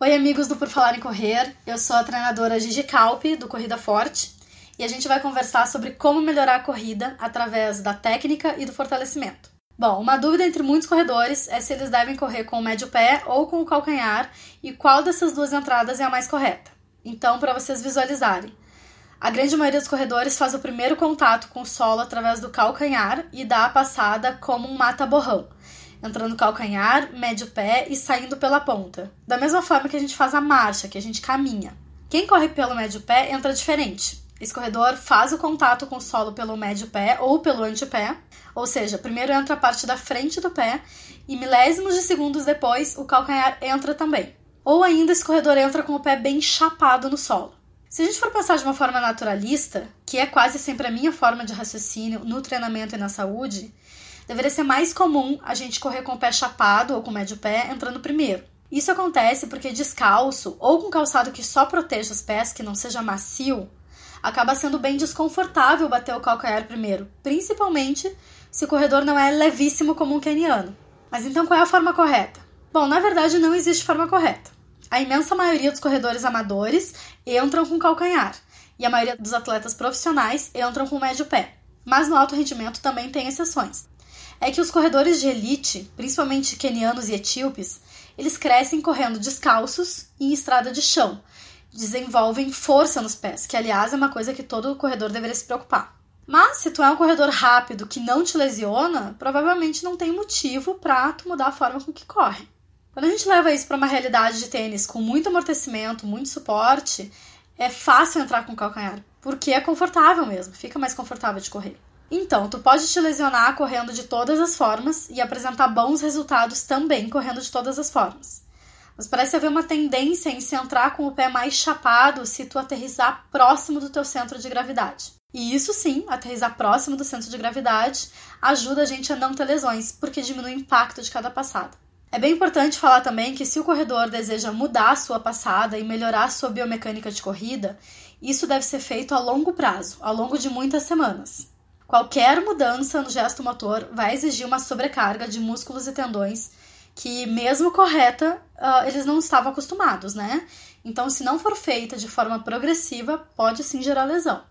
Oi, amigos do Por Falar em Correr. Eu sou a treinadora Gigi Calpe, do Corrida Forte, e a gente vai conversar sobre como melhorar a corrida através da técnica e do fortalecimento. Bom, uma dúvida entre muitos corredores é se eles devem correr com o médio pé ou com o calcanhar e qual dessas duas entradas é a mais correta. Então, para vocês visualizarem, a grande maioria dos corredores faz o primeiro contato com o solo através do calcanhar e dá a passada como um mata-borrão entrando calcanhar, médio pé e saindo pela ponta. Da mesma forma que a gente faz a marcha, que a gente caminha. Quem corre pelo médio pé entra diferente. Esse corredor faz o contato com o solo pelo médio pé ou pelo antepé, ou seja, primeiro entra a parte da frente do pé e milésimos de segundos depois o calcanhar entra também. Ou ainda esse corredor entra com o pé bem chapado no solo. Se a gente for pensar de uma forma naturalista, que é quase sempre a minha forma de raciocínio no treinamento e na saúde, deveria ser mais comum a gente correr com o pé chapado ou com o médio pé entrando primeiro. Isso acontece porque descalço ou com calçado que só proteja os pés, que não seja macio, acaba sendo bem desconfortável bater o calcanhar primeiro, principalmente se o corredor não é levíssimo como um keniano. Mas então qual é a forma correta? Bom, na verdade não existe forma correta. A imensa maioria dos corredores amadores entram com calcanhar e a maioria dos atletas profissionais entram com médio pé. Mas no alto rendimento também tem exceções é que os corredores de elite, principalmente quenianos e etíopes, eles crescem correndo descalços em estrada de chão, desenvolvem força nos pés, que aliás é uma coisa que todo corredor deveria se preocupar. Mas se tu é um corredor rápido que não te lesiona, provavelmente não tem motivo para tu mudar a forma com que corre. Quando a gente leva isso para uma realidade de tênis com muito amortecimento, muito suporte, é fácil entrar com calcanhar, porque é confortável mesmo, fica mais confortável de correr. Então, tu pode te lesionar correndo de todas as formas e apresentar bons resultados também correndo de todas as formas. Mas parece haver uma tendência em se entrar com o pé mais chapado se tu aterrizar próximo do teu centro de gravidade. E isso sim, aterrizar próximo do centro de gravidade ajuda a gente a não ter lesões, porque diminui o impacto de cada passada. É bem importante falar também que se o corredor deseja mudar a sua passada e melhorar a sua biomecânica de corrida, isso deve ser feito a longo prazo, ao longo de muitas semanas. Qualquer mudança no gesto motor vai exigir uma sobrecarga de músculos e tendões que, mesmo correta, uh, eles não estavam acostumados, né? Então, se não for feita de forma progressiva, pode sim gerar lesão.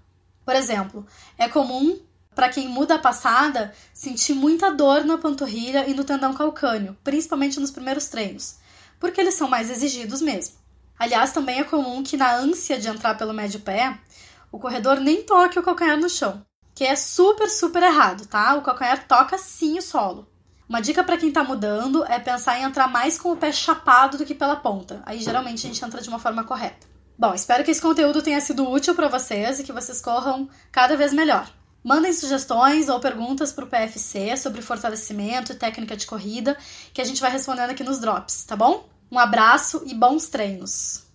Por exemplo, é comum para quem muda a passada sentir muita dor na panturrilha e no tendão calcâneo, principalmente nos primeiros treinos, porque eles são mais exigidos mesmo. Aliás, também é comum que na ânsia de entrar pelo médio pé, o corredor nem toque o calcanhar no chão que é super, super errado, tá? O calcanhar toca sim o solo. Uma dica para quem tá mudando é pensar em entrar mais com o pé chapado do que pela ponta. Aí geralmente a gente entra de uma forma correta. Bom, espero que esse conteúdo tenha sido útil para vocês e que vocês corram cada vez melhor. Mandem sugestões ou perguntas para o PFC sobre fortalecimento e técnica de corrida, que a gente vai respondendo aqui nos drops, tá bom? Um abraço e bons treinos!